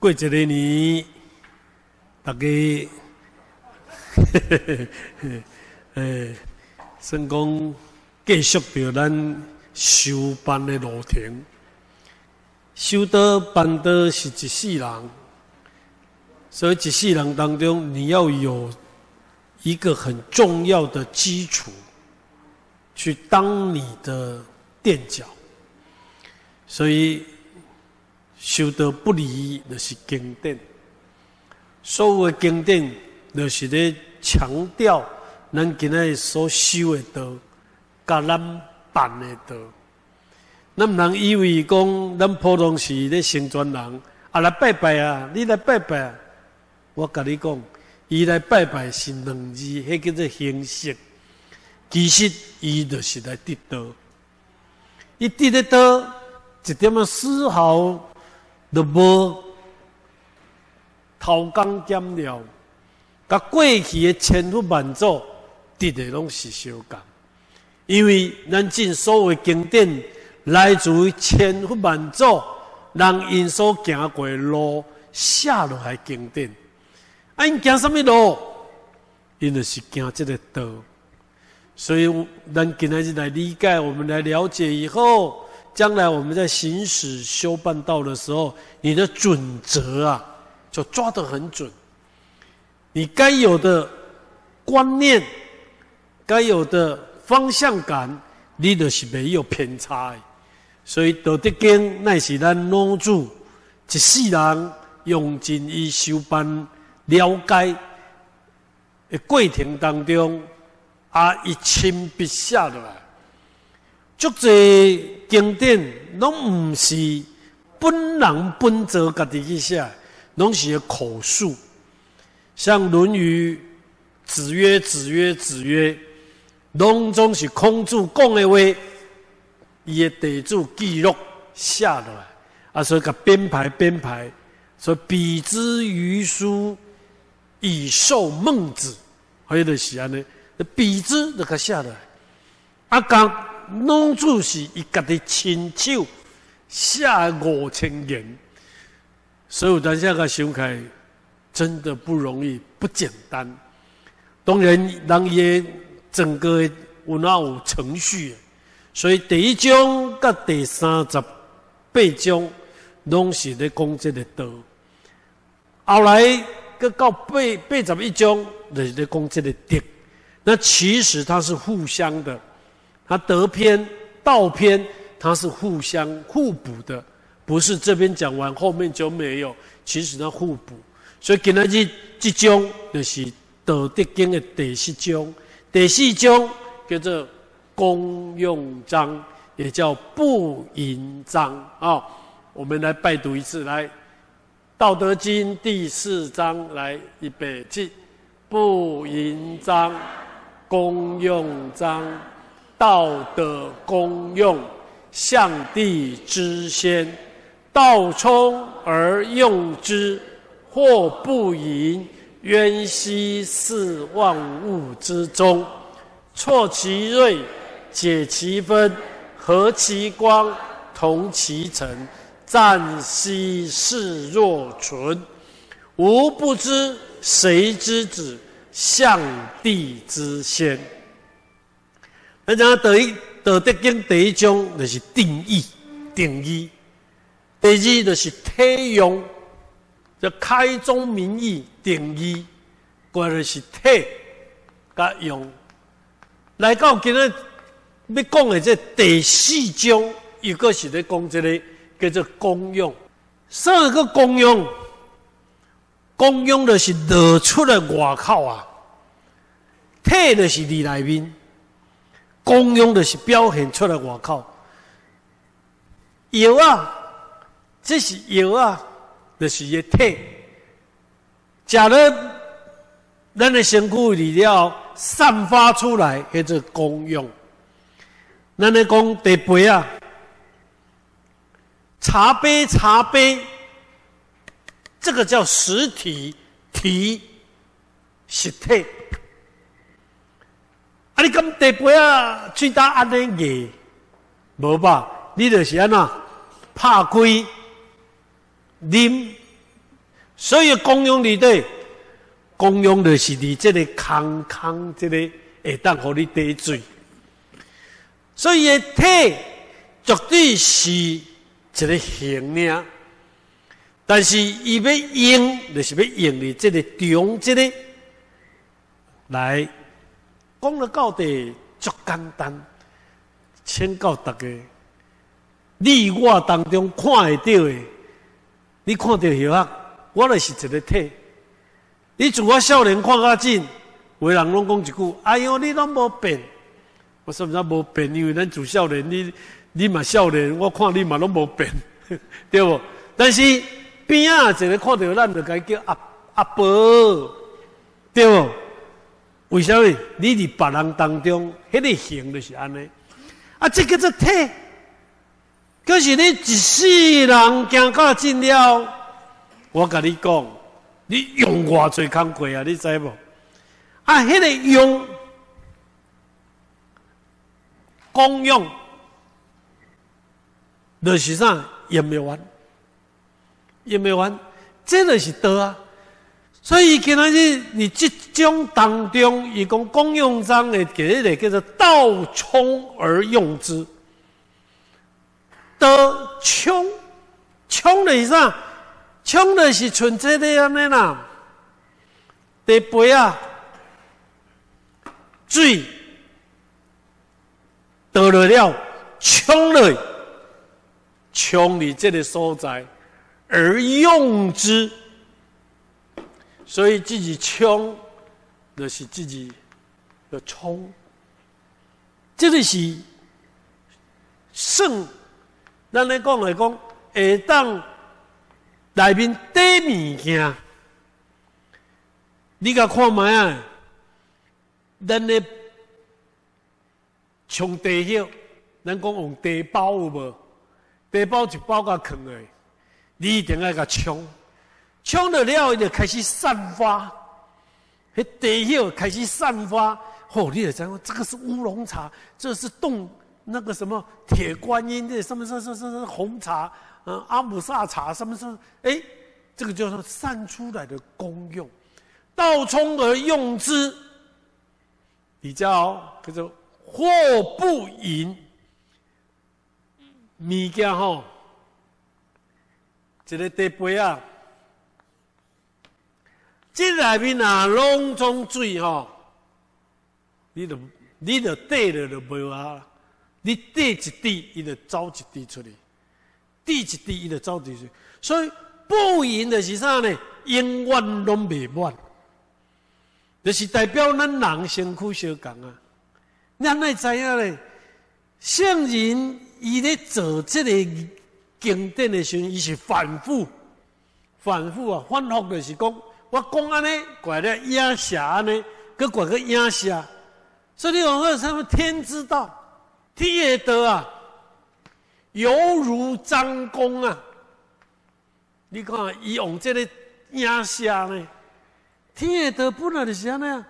过一个年，大家，诶，算讲继续着咱修班的路程。修道办道是一世人，所以一世人当中，你要有一个很重要的基础，去当你的垫脚。所以。修道不离就是经典，所有的经典就是咧强调咱今日所修的道，甲咱办的道。咱毋能以为讲咱普通是咧成全人，啊来拜拜啊，你来拜拜。啊。我甲你讲，伊来拜拜是两字，迄叫做形式。其实伊就是来得道，伊得得道，一点啊丝毫。都无偷工减料，甲过去的千夫万作，得的拢是相共。因为咱尽所有经典来自于千夫万作，人因所行过的路写落来经典。啊，因行什么路？因就是行这个道。所以，咱今日来理解，我们来了解以后。将来我们在行使修办道的时候，你的准则啊，就抓得很准。你该有的观念，该有的方向感，你都是没有偏差。所以道德经乃是咱老祖一世人用尽以修办了解的过程当中，啊，一亲笔写落来。足济经典拢毋是本人本着家己去写，拢是口述。像《论语》，子曰：“子曰：子曰。”拢总是孔子讲的话，伊的地主记录写落来，啊，所以甲编排编排，所以比之于书，以授孟子，迄就是安尼，比之就甲写落来，啊讲。拢主是伊家己亲手写五千言，所以大家个想开，真的不容易，不简单。当然，人也整个有那有程序，所以第一章甲第三十八章拢是咧讲这个道，后来个到八八十一章就是咧讲这个德。那其实它是互相的。它德篇、道篇，它是互相互补的，不是这边讲完后面就没有。其实它互补，所以今日这这章就是《道德经》的第四章，第四章叫做公用章，也叫不淫章啊。我们来拜读一次，来《道德经》第四章，来预备起，不淫章，公用章。道德功用，象帝之先，道冲而用之，或不盈，渊兮似万物之中，挫其锐，解其分，和其光，同其尘，暂兮似若存。吾不知谁之子，象帝之先。那讲道一道德经第一章就是定义、定义；第二就是体用，就开宗明义定义，过来是体甲用。来到今日要讲的这第四章，一个是咧讲这个叫做功用。上一个功用，功用就是露出来外口啊，体就是里内面。功用的是表现出来外口，油啊，这是油啊，就是一体。假如咱的身躯里了散发出来，叫做功用。咱来讲茶杯啊，茶杯茶杯，这个叫实体体实体。啊！你咁茶杯啊，最大安尼个，无吧？你就是安那拍开啉，所以功用里底，功用就是你这个空空这个会当互你得罪。所以体绝对是一个形呢，但是伊要用，就是要用你这个中这个来讲了到底足简单，请教大家，你我当中看会到的，你看到许啊？我就是一个体。你从我少年看较近，为人拢讲一句：“哎呦，你拢无变。”我说：“啥无变？因为咱做少年，你你嘛少年，我看你嘛拢无变，对不？但是边啊一个看到咱，就该叫阿阿伯，对不？为什么？你伫别人当中，迄个形就是安尼。啊，这个做体，可是你一世人行到尽了。”我跟你讲，你用偌最工贵啊？你知无？啊，迄个用公用，就是啥？也没完，也没完，这就是道啊！所以今仔日你即种当中，伊讲公用章的，给迄个叫做道充而用之，道冲，冲的是啥？冲的是纯粹的安尼啦，地杯啊，水倒了了，冲了，冲你这个所在而用之，所以自己冲，就是自己的冲，这个是圣，咱来讲来讲，会当。内面底物件，你甲看卖啊？咱咧冲地叶，咱讲用地包有无？地包一包甲藏诶，你一定要甲冲，冲了了，就开始散发，迄地叶开始散发。哦，你也知道，这个是乌龙茶，这是冻那个什么铁观音，的什么什么什么红茶。嗯，阿姆萨茶什么什么？哎，这个叫做散出来的功用，倒冲而用之，比较叫做祸不盈。物件吼，一个地杯啊，这内面啊拢装水吼，你就你就滴了就无啊，你滴一滴，伊就走一滴出来。滴一滴，伊就走一滴。所以不赢的是啥呢？永远拢未满，就是代表咱人辛苦相共啊。咱爱知影咧，圣人伊咧做这个经典的时候，伊是反复、反复啊，反复就是讲，我讲安尼，怪咧影写安尼，佮怪个影写。所以你讲说什么天之道，天也得啊。犹如张弓啊！你看，伊用这个压下呢，天也得本来就是安尼啊。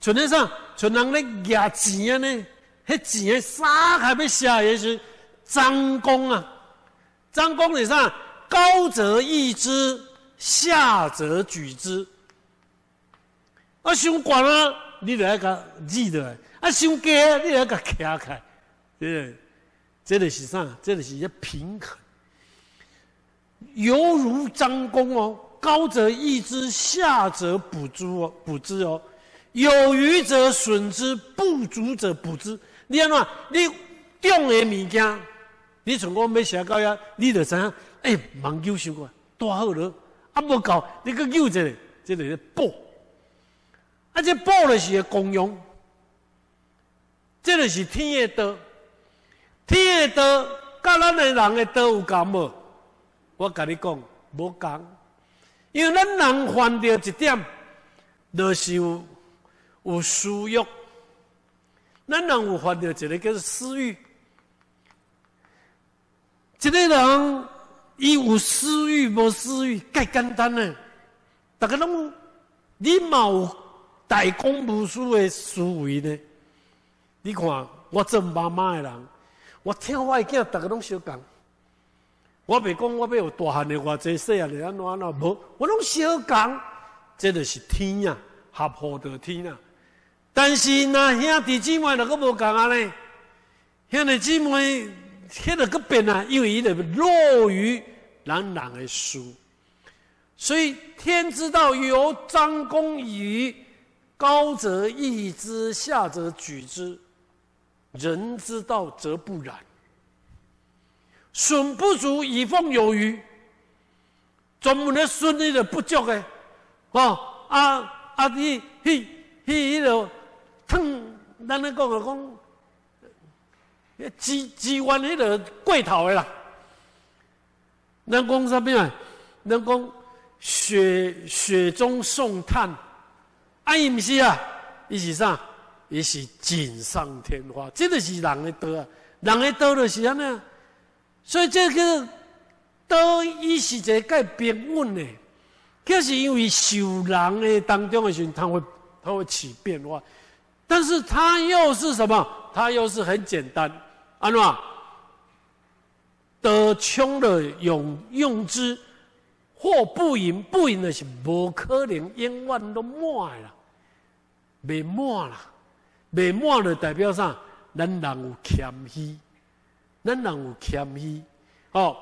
像那啥，像人咧压钱啊呢，迄钱三下要写也是张弓啊。张弓是啥？高则易之，下则举之。啊，伤悬啊，你来个记得；啊，伤低啊，你来个徛开，对不对？这个是啥？这个是一平衡，犹如张弓哦，高则抑之，下则补之哦，补之哦。有余则损之，不足则补之。你安怎？你重的物件，你从我要写到呀，你就知影，哎，忙救伤过，大好了，啊，无够，你去救一个，这个是报。啊，这补的是功用，这个是天的道。天的道，甲咱的人的道有共无？我甲你讲，无共。因为咱人犯着一点，就是有有私欲。咱人有犯着一个叫做私欲。一个人伊有私欲无私欲，介简单呢。大家拢你嘛有大公无私的思维呢？你看，我做妈妈的人。我听我的囝，大家拢相共。我别讲，我要有大汉的话，这细啊，你安怎安怎无？我拢小讲，这就是天呀，合乎的天啊。但是那兄弟姊妹那个无讲啊呢，兄弟姊妹迄个个变啊，因为伊个落于人人的书，所以天之道由张公以高则抑之，下则举之；人之道则不然。损不足以奉有余，专门的损你的不足的，哦啊啊！你去去迄个。腾，咱咧讲个讲，机机关迄个过头的啦。咱讲啥物啊？咱讲雪雪中送炭，啊，伊毋是啊，伊是啥？伊是锦上添花，这个是人的道啊，人的道就是安尼。所以这个道，伊是一个平稳的，就是因为受人的当中的时候，它会它会起变化。但是它又是什么？它又是很简单，安怎？得穷的用用之，或不盈不盈的是无可能，永远都满了，未满了，未满了代表啥？咱人有谦虚，咱人有谦虚。哦，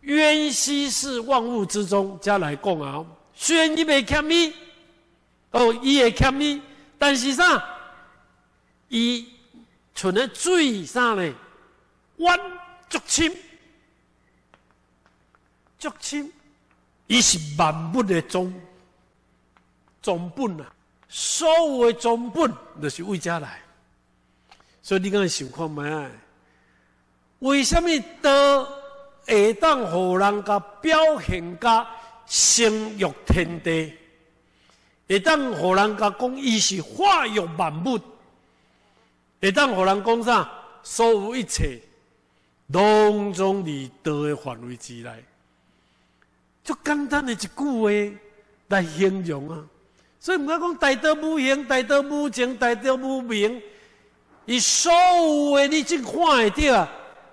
渊兮是万物之中，加来讲啊，虽然你未谦虚，哦，伊会谦虚。但是啥？伊存在最啥呢？弯足深，足深，伊是万物的总总本啊！所有的总本都是为家来。所以你讲想看咩？为什么都会当互人家表现家生育天地？会当互人家讲，伊是化育万物；会当互人讲啥？所有一切，拢从你道的范围之内。就简单的一句话来形容啊！所以唔该讲大道无形、大道无情、大道无名，伊所有的你真看会到啊，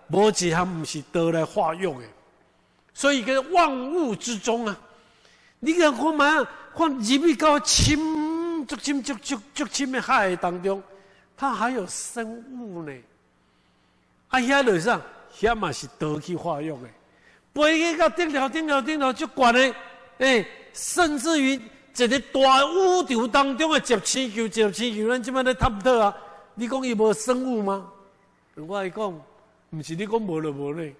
无一项唔是道来化育的。所以个万物之中啊，你看看嘛。看入去到深、足深、足足足深的海当中，它还有生物呢。啊，遐路上，遐嘛是得去化育的。飞去到顶头、顶头、顶头，足悬的，诶，甚至于一个大宇宙当中的十千球、十千球，咱即摆咧探讨啊。你讲伊无生物吗？我来讲，毋是你讲无就无呢。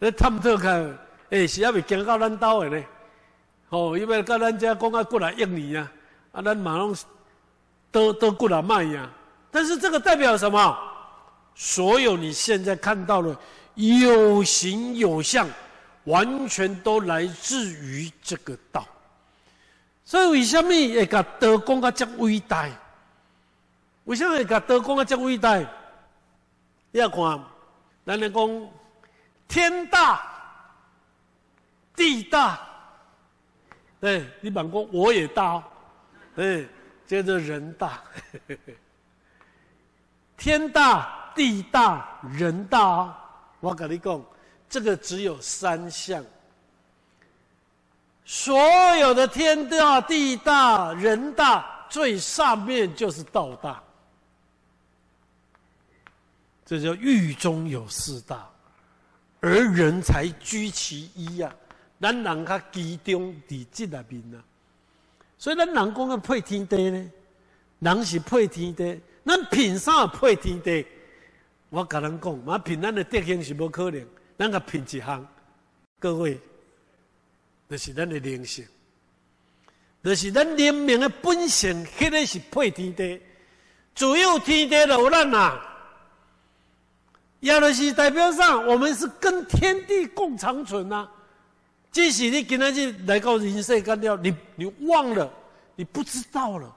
咧探讨看，诶，是还未经到咱兜的呢。哦，因为跟咱家讲啊，过来应你呀，啊，咱马上都都过来卖呀。但是这个代表什么？所有你现在看到的有形有相，完全都来自于这个道。所以为什么会甲德公啊这伟大？为什么会甲德公啊这伟大？你要看，咱来讲天大地大。对，你满公我也大，对，接着人大，天大地大人大，我跟你讲，这个只有三项，所有的天大地大人大，最上面就是道大，这叫狱中有四大，而人才居其一呀。咱人较集中伫即内面啊，所以咱人讲个配天地呢，人是配天地，咱凭啥配天地？我甲人讲，嘛凭咱的德行是无可能，咱个凭一项，各位，就是咱的灵性，就是咱人命的本性，迄个是配天地，只有天地有咱啊，也就是代表上，我们是跟天地共长存啊。即使你今天去来到人世干掉，你你忘了，你不知道了，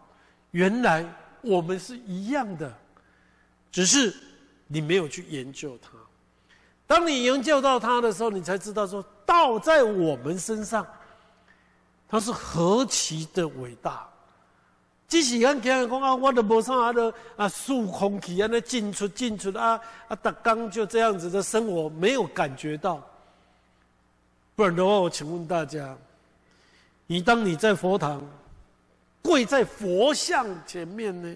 原来我们是一样的，只是你没有去研究它。当你研究到它的时候，你才知道说道在我们身上，它是何其的伟大。即使俺今日讲啊，我都无啥的啊，数空气啊，那进出进出啊啊，打刚就这样子的生活，没有感觉到。不然的话，我请问大家：你当你在佛堂跪在佛像前面呢？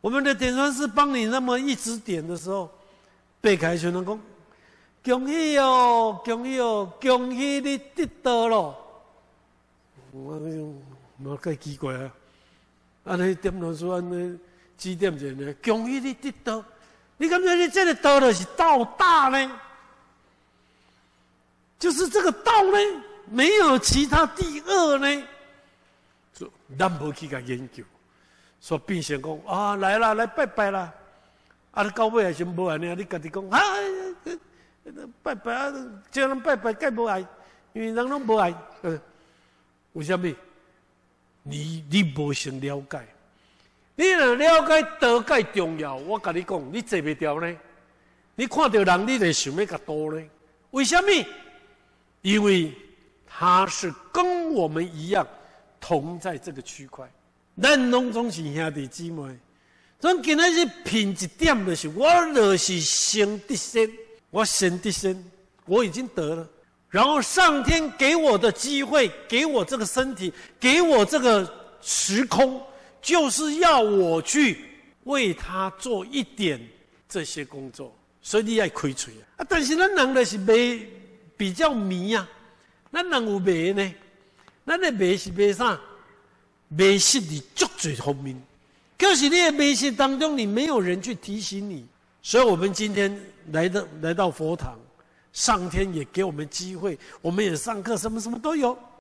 我们的点传师帮你那么一直点的时候，背开就能功：恭喜哦，恭喜哦，恭喜你得到了。我我怪奇怪啊！安尼点传师安尼指点者呢？恭喜你得到，你感觉你这个得的是道大呢？就是这个道呢，没有其他第二呢？就咱无去甲研究。说变成讲啊来啦来拜拜啦，啊你到尾还是无安尼啊？你家己讲啊，拜拜啊，叫人拜拜，该无爱，因为人拢无爱。为什么？你你无先了解，你若了解德介重要，我甲你讲，你坐袂掉呢？你看到人，你就想要甲多呢？为什么？因为他是跟我们一样，同在这个区块。咱拢总是兄弟姊妹，咱今仔日拼一点就是，我就是先得先，我先得先，我已经得了。然后上天给我的机会，给我这个身体，给我这个时空，就是要我去为他做一点这些工作。所以你要亏嘴啊！但是咱人的是没，比较迷啊。咱人有迷呢，咱的迷是迷啥？迷失你足最后面，可是你的迷失当中，你没有人去提醒你，所以我们今天来到来到佛堂，上天也给我们机会，我们也上课，什么什么都有。